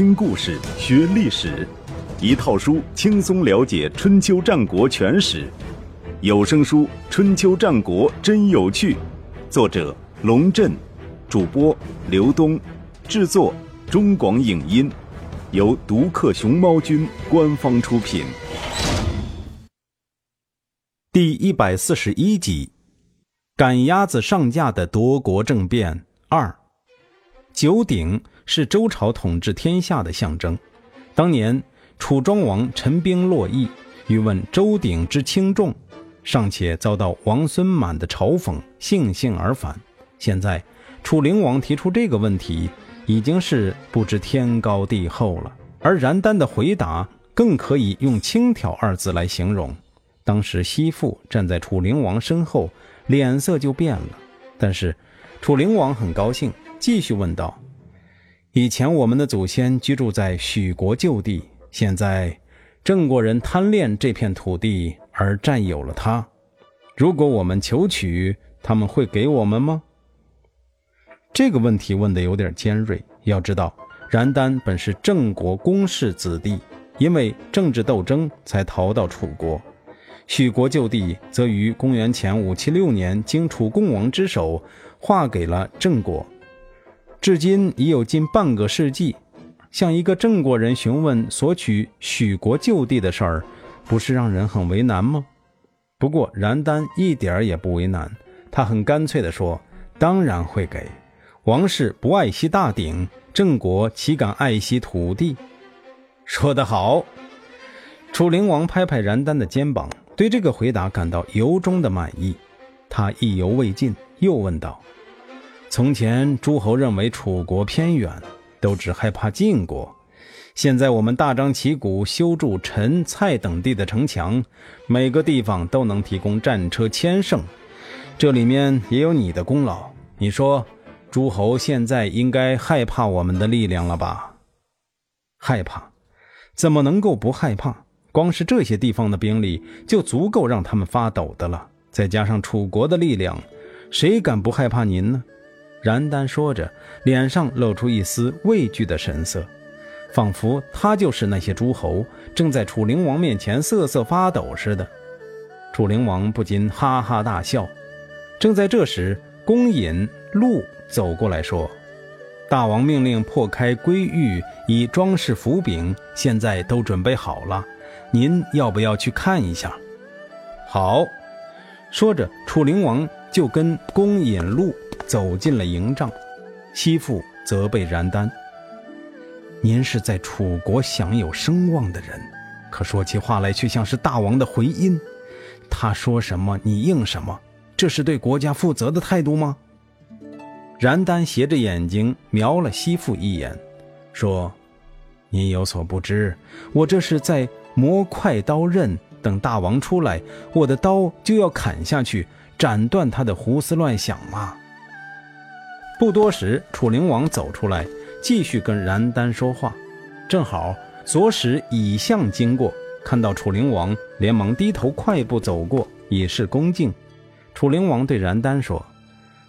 听故事学历史，一套书轻松了解春秋战国全史。有声书《春秋战国真有趣》，作者龙震，主播刘东，制作中广影音，由独克熊猫君官方出品。第一百四十一集：赶鸭子上架的夺国政变二。九鼎是周朝统治天下的象征。当年楚庄王陈兵洛邑，欲问周鼎之轻重，尚且遭到王孙满的嘲讽，悻悻而返。现在楚灵王提出这个问题，已经是不知天高地厚了。而然丹的回答更可以用轻佻二字来形容。当时西父站在楚灵王身后，脸色就变了。但是楚灵王很高兴。继续问道：“以前我们的祖先居住在许国旧地，现在郑国人贪恋这片土地而占有了它。如果我们求取，他们会给我们吗？”这个问题问得有点尖锐。要知道，然丹本是郑国公室子弟，因为政治斗争才逃到楚国。许国旧地则于公元前五七六年经楚共王之手划给了郑国。至今已有近半个世纪，向一个郑国人询问索取许国旧地的事儿，不是让人很为难吗？不过然丹一点儿也不为难，他很干脆地说：“当然会给。王室不爱惜大鼎，郑国岂敢爱惜土地？”说得好！楚灵王拍拍然丹的肩膀，对这个回答感到由衷的满意。他意犹未尽，又问道。从前诸侯认为楚国偏远，都只害怕晋国。现在我们大张旗鼓修筑陈、蔡等地的城墙，每个地方都能提供战车千乘，这里面也有你的功劳。你说，诸侯现在应该害怕我们的力量了吧？害怕？怎么能够不害怕？光是这些地方的兵力就足够让他们发抖的了，再加上楚国的力量，谁敢不害怕您呢？然丹说着，脸上露出一丝畏惧的神色，仿佛他就是那些诸侯，正在楚灵王面前瑟瑟发抖似的。楚灵王不禁哈哈大笑。正在这时，公尹禄走过来说：“大王命令破开龟玉，以装饰斧柄，现在都准备好了，您要不要去看一下？”好，说着，楚灵王就跟公尹禄。走进了营帐，西父责备然丹：“您是在楚国享有声望的人，可说起话来却像是大王的回音。他说什么你应什么，这是对国家负责的态度吗？”然丹斜着眼睛瞄了西父一眼，说：“您有所不知，我这是在磨快刀刃，等大王出来，我的刀就要砍下去，斩断他的胡思乱想嘛。”不多时，楚灵王走出来，继续跟燃丹说话。正好左使以相经过，看到楚灵王，连忙低头快步走过，以示恭敬。楚灵王对燃丹说：“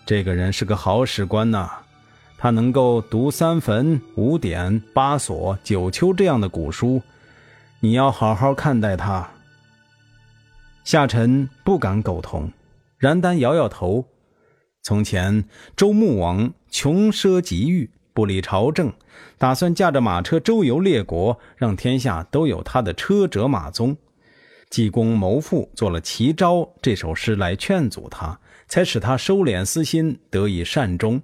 这个人是个好史官呐，他能够读三坟、五典、八所、九丘这样的古书，你要好好看待他。”下臣不敢苟同。燃丹摇摇头。从前，周穆王穷奢极欲，不理朝政，打算驾着马车周游列国，让天下都有他的车辙马踪。济公谋父做了《齐招》这首诗来劝阻他，才使他收敛私心，得以善终。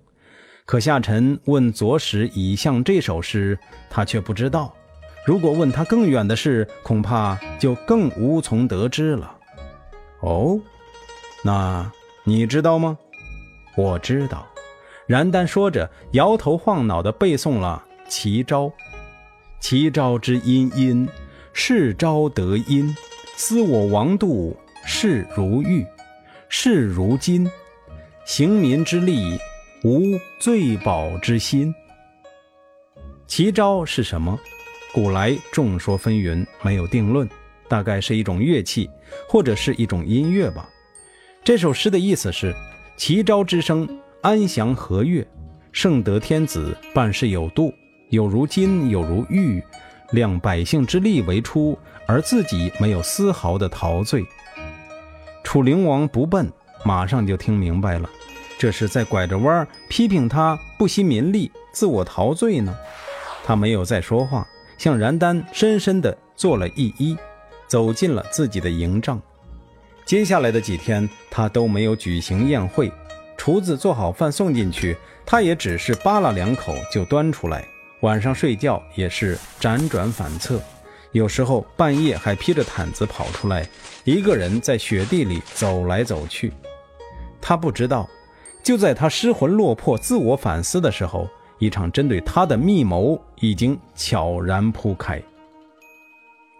可下臣问左使以相这首诗，他却不知道。如果问他更远的事，恐怕就更无从得知了。哦，那你知道吗？我知道，然丹说着，摇头晃脑地背诵了《齐招》：“齐招之殷殷，是招得殷。思我王度，视如玉，是如金。行民之利，无罪宝之心。”齐招是什么？古来众说纷纭，没有定论，大概是一种乐器，或者是一种音乐吧。这首诗的意思是。齐昭之声，安详和悦；圣德天子办事有度，有如金，有如玉，量百姓之力为出，而自己没有丝毫的陶醉。楚灵王不笨，马上就听明白了，这是在拐着弯批评他不惜民力，自我陶醉呢。他没有再说话，向燃丹深深地做了一揖，走进了自己的营帐。接下来的几天，他都没有举行宴会。厨子做好饭送进去，他也只是扒拉两口就端出来。晚上睡觉也是辗转反侧，有时候半夜还披着毯子跑出来，一个人在雪地里走来走去。他不知道，就在他失魂落魄、自我反思的时候，一场针对他的密谋已经悄然铺开。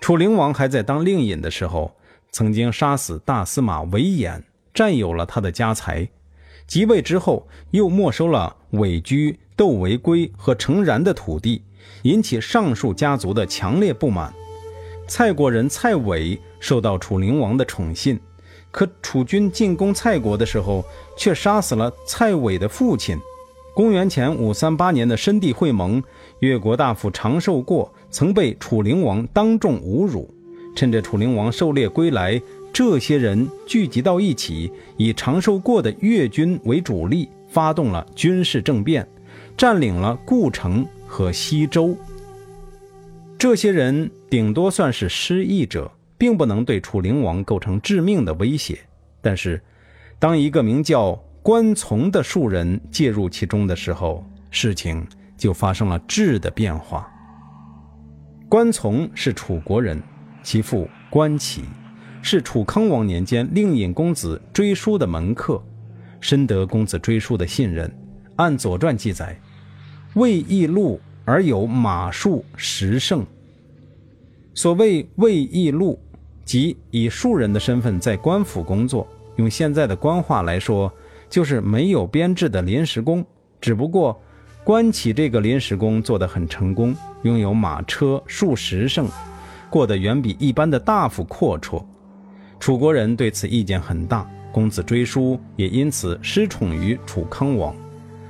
楚灵王还在当令尹的时候。曾经杀死大司马韦衍，占有了他的家财；即位之后，又没收了韦居、窦维圭和程然的土地，引起上述家族的强烈不满。蔡国人蔡伟受到楚灵王的宠信，可楚军进攻蔡国的时候，却杀死了蔡伟的父亲。公元前五三八年的申地会盟，越国大夫长寿过曾被楚灵王当众侮辱。趁着楚灵王狩猎归来，这些人聚集到一起，以长寿过的越军为主力，发动了军事政变，占领了故城和西周。这些人顶多算是失意者，并不能对楚灵王构成致命的威胁。但是，当一个名叫关从的庶人介入其中的时候，事情就发生了质的变化。关从是楚国人。其父关启是楚康王年间令尹公子追叔的门客，深得公子追叔的信任。按《左传》记载，魏义禄而有马术十胜。所谓魏义禄，即以庶人的身份在官府工作，用现在的官话来说，就是没有编制的临时工。只不过，关启这个临时工做得很成功，拥有马车数十胜。过得远比一般的大夫阔绰，楚国人对此意见很大。公子追叔也因此失宠于楚康王，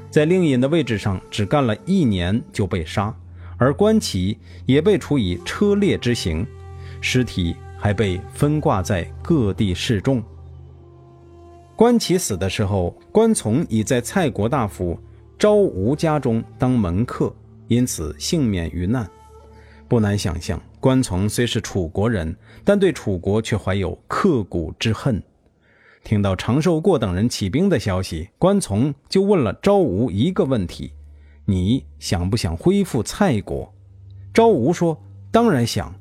在令尹的位置上只干了一年就被杀，而关启也被处以车裂之刑，尸体还被分挂在各地示众。关启死的时候，关从已在蔡国大夫昭吴家中当门客，因此幸免于难。不难想象。关从虽是楚国人，但对楚国却怀有刻骨之恨。听到长寿过等人起兵的消息，关从就问了昭吾一个问题：“你想不想恢复蔡国？”昭吾说：“当然想。”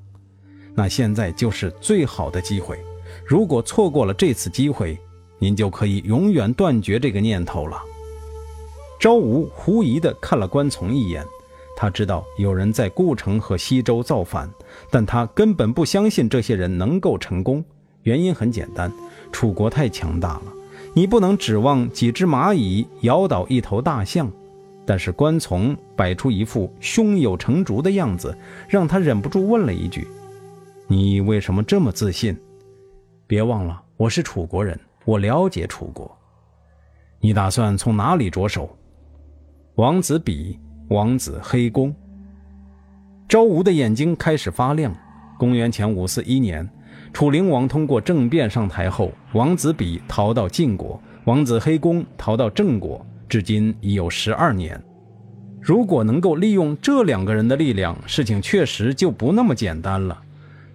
那现在就是最好的机会。如果错过了这次机会，您就可以永远断绝这个念头了。昭吾狐疑地看了关从一眼。他知道有人在故城和西周造反，但他根本不相信这些人能够成功。原因很简单，楚国太强大了，你不能指望几只蚂蚁咬倒一头大象。但是关从摆出一副胸有成竹的样子，让他忍不住问了一句：“你为什么这么自信？别忘了，我是楚国人，我了解楚国。你打算从哪里着手？”王子比。王子黑公，昭吴的眼睛开始发亮。公元前五四一年，楚灵王通过政变上台后，王子比逃到晋国，王子黑公逃到郑国，至今已有十二年。如果能够利用这两个人的力量，事情确实就不那么简单了。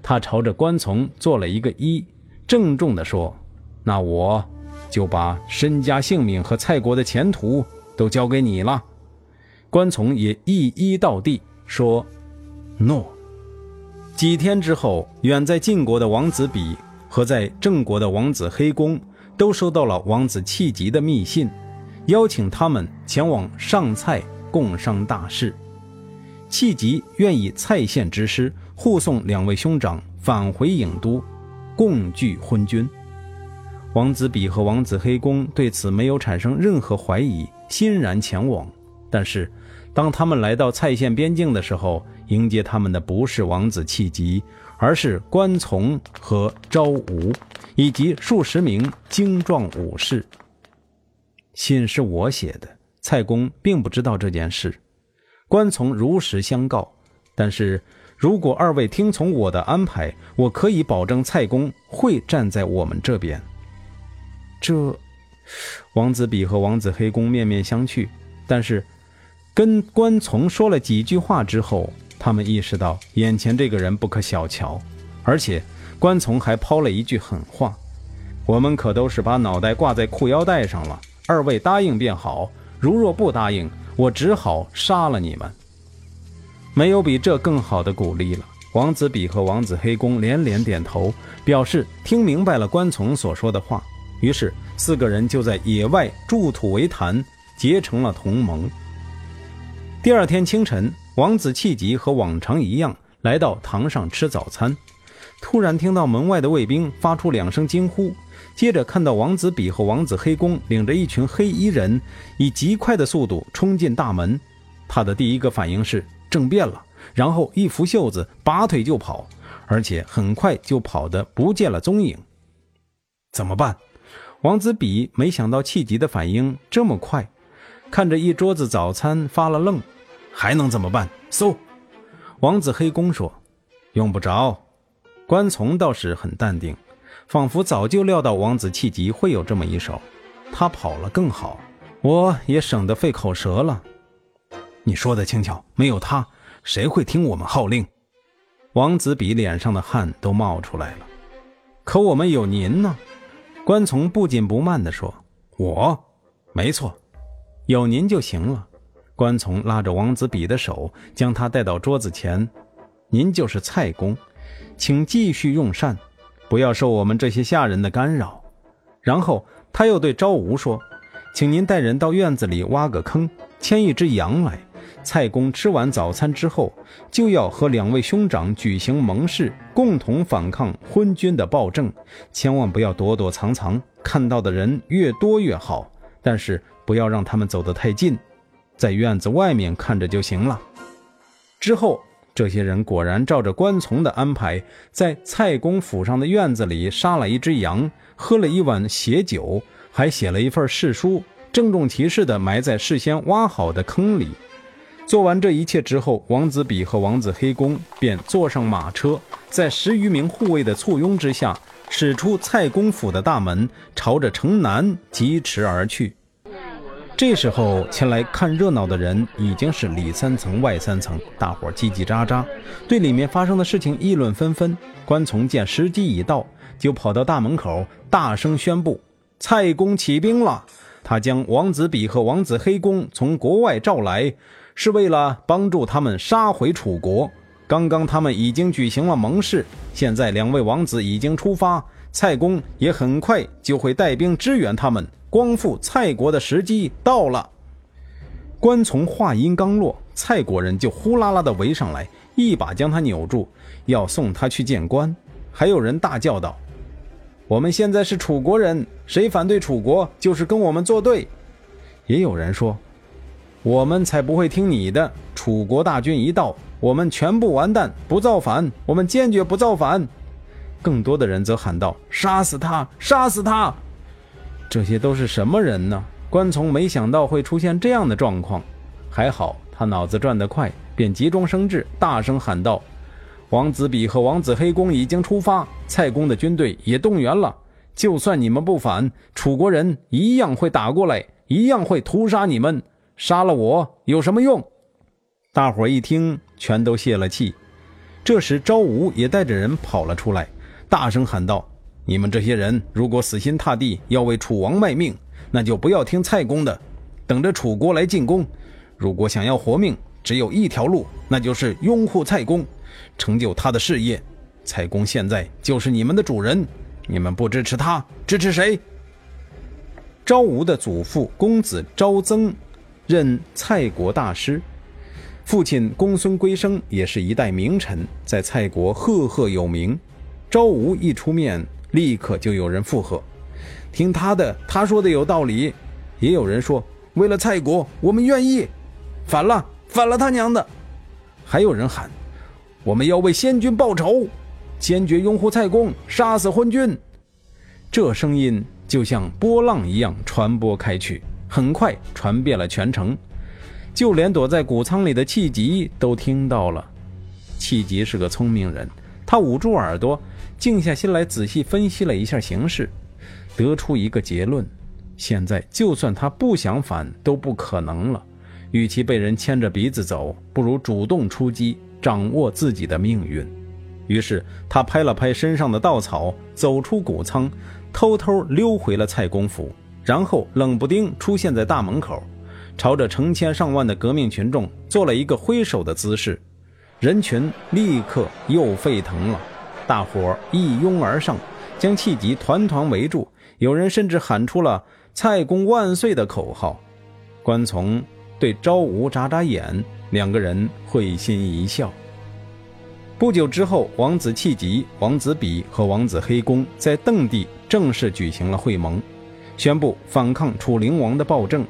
他朝着关从做了一个揖，郑重地说：“那我就把身家性命和蔡国的前途都交给你了。”关从也一一到地，说：“诺。”几天之后，远在晋国的王子比和在郑国的王子黑公都收到了王子弃疾的密信，邀请他们前往上蔡共商大事。弃疾愿以蔡县之师护送两位兄长返回郢都，共聚昏君。王子比和王子黑公对此没有产生任何怀疑，欣然前往。但是。当他们来到蔡县边境的时候，迎接他们的不是王子气急，而是关从和昭吾，以及数十名精壮武士。信是我写的，蔡公并不知道这件事。关从如实相告。但是如果二位听从我的安排，我可以保证蔡公会站在我们这边。这，王子比和王子黑公面面相觑，但是跟关从说了几句话之后，他们意识到眼前这个人不可小瞧，而且关从还抛了一句狠话：“我们可都是把脑袋挂在裤腰带上了，二位答应便好，如若不答应，我只好杀了你们。”没有比这更好的鼓励了。王子比和王子黑公连连点头，表示听明白了关从所说的话。于是四个人就在野外筑土为坛，结成了同盟。第二天清晨，王子气急和往常一样来到堂上吃早餐，突然听到门外的卫兵发出两声惊呼，接着看到王子比和王子黑公领着一群黑衣人以极快的速度冲进大门。他的第一个反应是。政变了，然后一拂袖子，拔腿就跑，而且很快就跑得不见了踪影。怎么办？王子比没想到气急的反应这么快，看着一桌子早餐发了愣。还能怎么办？搜！王子黑弓说：“用不着。”关从倒是很淡定，仿佛早就料到王子气急会有这么一手。他跑了更好，我也省得费口舌了。你说的轻巧，没有他，谁会听我们号令？王子比脸上的汗都冒出来了。可我们有您呢，关从不紧不慢地说：“我，没错，有您就行了。”关从拉着王子比的手，将他带到桌子前：“您就是蔡公，请继续用膳，不要受我们这些下人的干扰。”然后他又对昭吾说：“请您带人到院子里挖个坑，牵一只羊来。”蔡公吃完早餐之后，就要和两位兄长举行盟誓，共同反抗昏君的暴政。千万不要躲躲藏藏，看到的人越多越好。但是不要让他们走得太近，在院子外面看着就行了。之后，这些人果然照着关从的安排，在蔡公府上的院子里杀了一只羊，喝了一碗血酒，还写了一份誓书，郑重其事地埋在事先挖好的坑里。做完这一切之后，王子比和王子黑公便坐上马车，在十余名护卫的簇拥之下，驶出蔡公府的大门，朝着城南疾驰而去。这时候，前来看热闹的人已经是里三层外三层，大伙叽叽喳喳，对里面发生的事情议论纷纷。关从见时机已到，就跑到大门口，大声宣布：“蔡公起兵了！他将王子比和王子黑公从国外召来。”是为了帮助他们杀回楚国。刚刚他们已经举行了盟誓，现在两位王子已经出发，蔡公也很快就会带兵支援他们，光复蔡国的时机到了。关从话音刚落，蔡国人就呼啦啦的围上来，一把将他扭住，要送他去见官。还有人大叫道：“我们现在是楚国人，谁反对楚国，就是跟我们作对。”也有人说。我们才不会听你的！楚国大军一到，我们全部完蛋，不造反！我们坚决不造反！更多的人则喊道：“杀死他！杀死他！”这些都是什么人呢？关从没想到会出现这样的状况，还好他脑子转得快，便急中生智，大声喊道：“王子比和王子黑公已经出发，蔡公的军队也动员了。就算你们不反，楚国人一样会打过来，一样会屠杀你们。”杀了我有什么用？大伙一听，全都泄了气。这时，昭武也带着人跑了出来，大声喊道：“你们这些人，如果死心塌地要为楚王卖命，那就不要听蔡公的，等着楚国来进攻。如果想要活命，只有一条路，那就是拥护蔡公，成就他的事业。蔡公现在就是你们的主人，你们不支持他，支持谁？”昭武的祖父公子昭曾。任蔡国大师，父亲公孙归生也是一代名臣，在蔡国赫赫有名。昭武一出面，立刻就有人附和：“听他的，他说的有道理。”也有人说：“为了蔡国，我们愿意。”反了，反了他娘的！还有人喊：“我们要为先君报仇，坚决拥护蔡公，杀死昏君。”这声音就像波浪一样传播开去。很快传遍了全城，就连躲在谷仓里的气急都听到了。气急是个聪明人，他捂住耳朵，静下心来仔细分析了一下形势，得出一个结论：现在就算他不想反，都不可能了。与其被人牵着鼻子走，不如主动出击，掌握自己的命运。于是他拍了拍身上的稻草，走出谷仓，偷偷溜回了蔡公府，然后冷不丁出现在大门口，朝着成千上万的革命群众做了一个挥手的姿势。人群立刻又沸腾了，大伙一拥而上，将气急团团围住。有人甚至喊出了“蔡公万岁”的口号。关从对昭武眨眨眼，两个人会心一笑。不久之后，王子气急、王子比和王子黑公在邓地正式举行了会盟，宣布反抗楚灵王的暴政。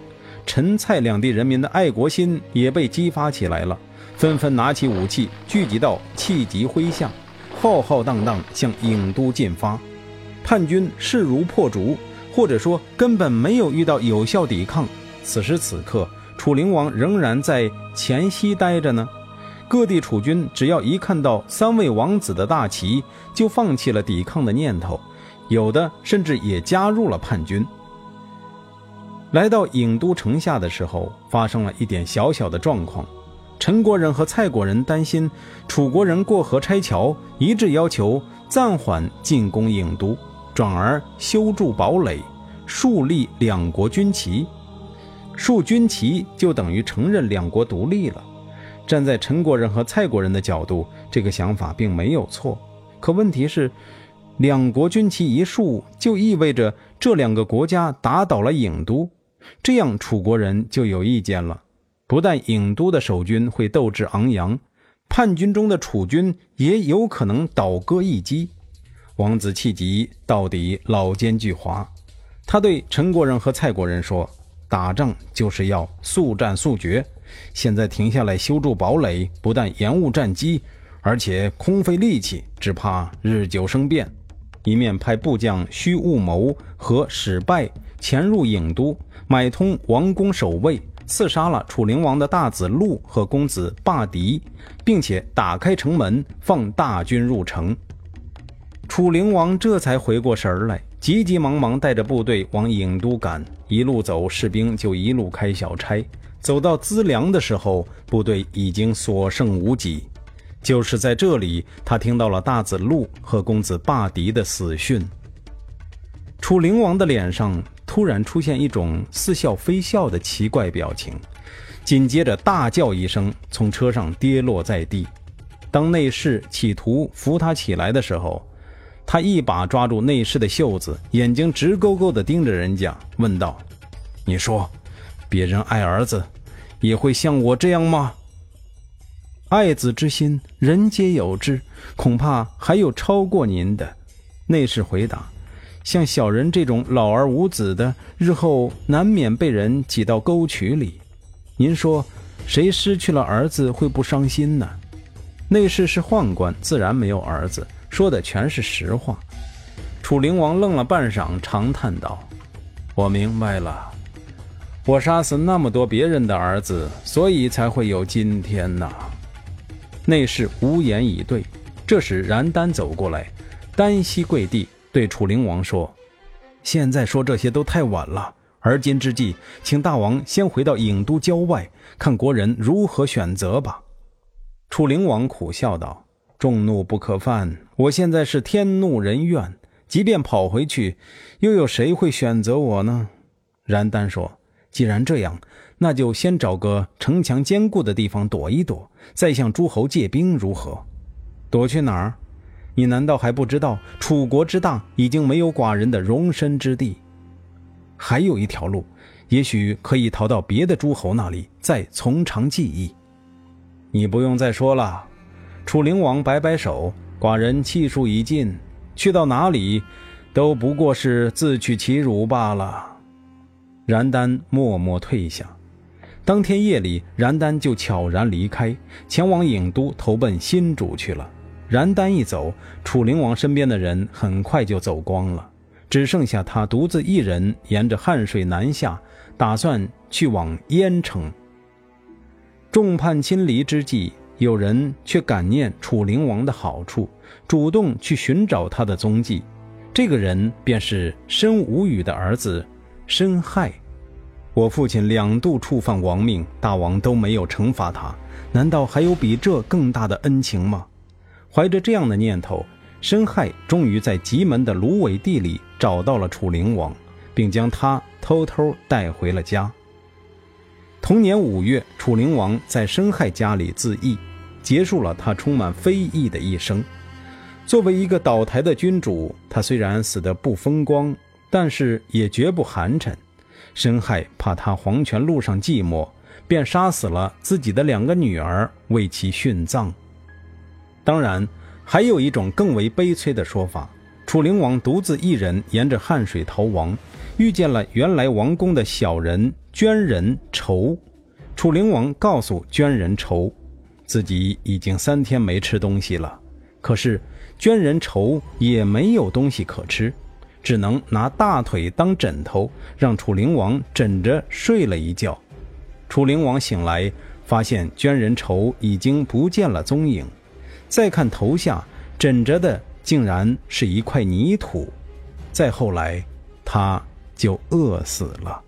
陈、蔡两地人民的爱国心也被激发起来了，纷纷拿起武器，聚集到气急麾下，浩浩荡荡向郢都进发。叛军势如破竹，或者说根本没有遇到有效抵抗。此时此刻，楚灵王仍然在黔西待着呢。各地楚军只要一看到三位王子的大旗，就放弃了抵抗的念头，有的甚至也加入了叛军。来到郢都城下的时候，发生了一点小小的状况。陈国人和蔡国人担心楚国人过河拆桥，一致要求暂缓进攻郢都，转而修筑堡垒，树立两国军旗。树军旗就等于承认两国独立了。站在陈国人和蔡国人的角度，这个想法并没有错。可问题是，两国军旗一竖，就意味着这两个国家打倒了郢都，这样楚国人就有意见了。不但郢都的守军会斗志昂扬，叛军中的楚军也有可能倒戈一击。王子气急，到底老奸巨猾。他对陈国人和蔡国人说：“打仗就是要速战速决。”现在停下来修筑堡垒，不但延误战机，而且空费力气，只怕日久生变。一面派部将虚务谋和史败潜入郢都，买通王宫守卫，刺杀了楚灵王的大子路和公子霸狄，并且打开城门，放大军入城。楚灵王这才回过神来，急急忙忙带着部队往郢都赶，一路走，士兵就一路开小差。走到资粮的时候，部队已经所剩无几。就是在这里，他听到了大子路和公子霸狄的死讯。楚灵王的脸上突然出现一种似笑非笑的奇怪表情，紧接着大叫一声，从车上跌落在地。当内侍企图扶他起来的时候，他一把抓住内侍的袖子，眼睛直勾勾地盯着人家，问道：“你说。”别人爱儿子，也会像我这样吗？爱子之心，人皆有之，恐怕还有超过您的。内侍回答：“像小人这种老而无子的，日后难免被人挤到沟渠里。您说，谁失去了儿子会不伤心呢？”内侍是宦官，自然没有儿子，说的全是实话。楚灵王愣了半晌，长叹道：“我明白了。”我杀死那么多别人的儿子，所以才会有今天呐。内侍无言以对。这时，燃丹走过来，单膝跪地，对楚灵王说：“现在说这些都太晚了。而今之计，请大王先回到郢都郊外，看国人如何选择吧。”楚灵王苦笑道：“众怒不可犯，我现在是天怒人怨，即便跑回去，又有谁会选择我呢？”然丹说。既然这样，那就先找个城墙坚固的地方躲一躲，再向诸侯借兵，如何？躲去哪儿？你难道还不知道楚国之大，已经没有寡人的容身之地？还有一条路，也许可以逃到别的诸侯那里，再从长计议。你不用再说了。楚灵王摆摆手，寡人气数已尽，去到哪里，都不过是自取其辱罢了。然丹默默退下。当天夜里，然丹就悄然离开，前往郢都投奔新主去了。燃丹一走，楚灵王身边的人很快就走光了，只剩下他独自一人沿着汉水南下，打算去往燕城。众叛亲离之际，有人却感念楚灵王的好处，主动去寻找他的踪迹。这个人便是申无宇的儿子申亥。我父亲两度触犯王命，大王都没有惩罚他，难道还有比这更大的恩情吗？怀着这样的念头，申亥终于在棘门的芦苇地里找到了楚灵王，并将他偷偷带回了家。同年五月，楚灵王在申亥家里自缢，结束了他充满非议的一生。作为一个倒台的君主，他虽然死得不风光，但是也绝不寒碜。申亥怕他黄泉路上寂寞，便杀死了自己的两个女儿，为其殉葬。当然，还有一种更为悲催的说法：楚灵王独自一人沿着汉水逃亡，遇见了原来王宫的小人捐人仇。楚灵王告诉捐人仇，自己已经三天没吃东西了。可是捐人仇也没有东西可吃，只能拿大腿当枕头，让楚灵王枕着睡了一觉。楚灵王醒来，发现捐人仇已经不见了踪影。再看头下枕着的，竟然是一块泥土。再后来，他就饿死了。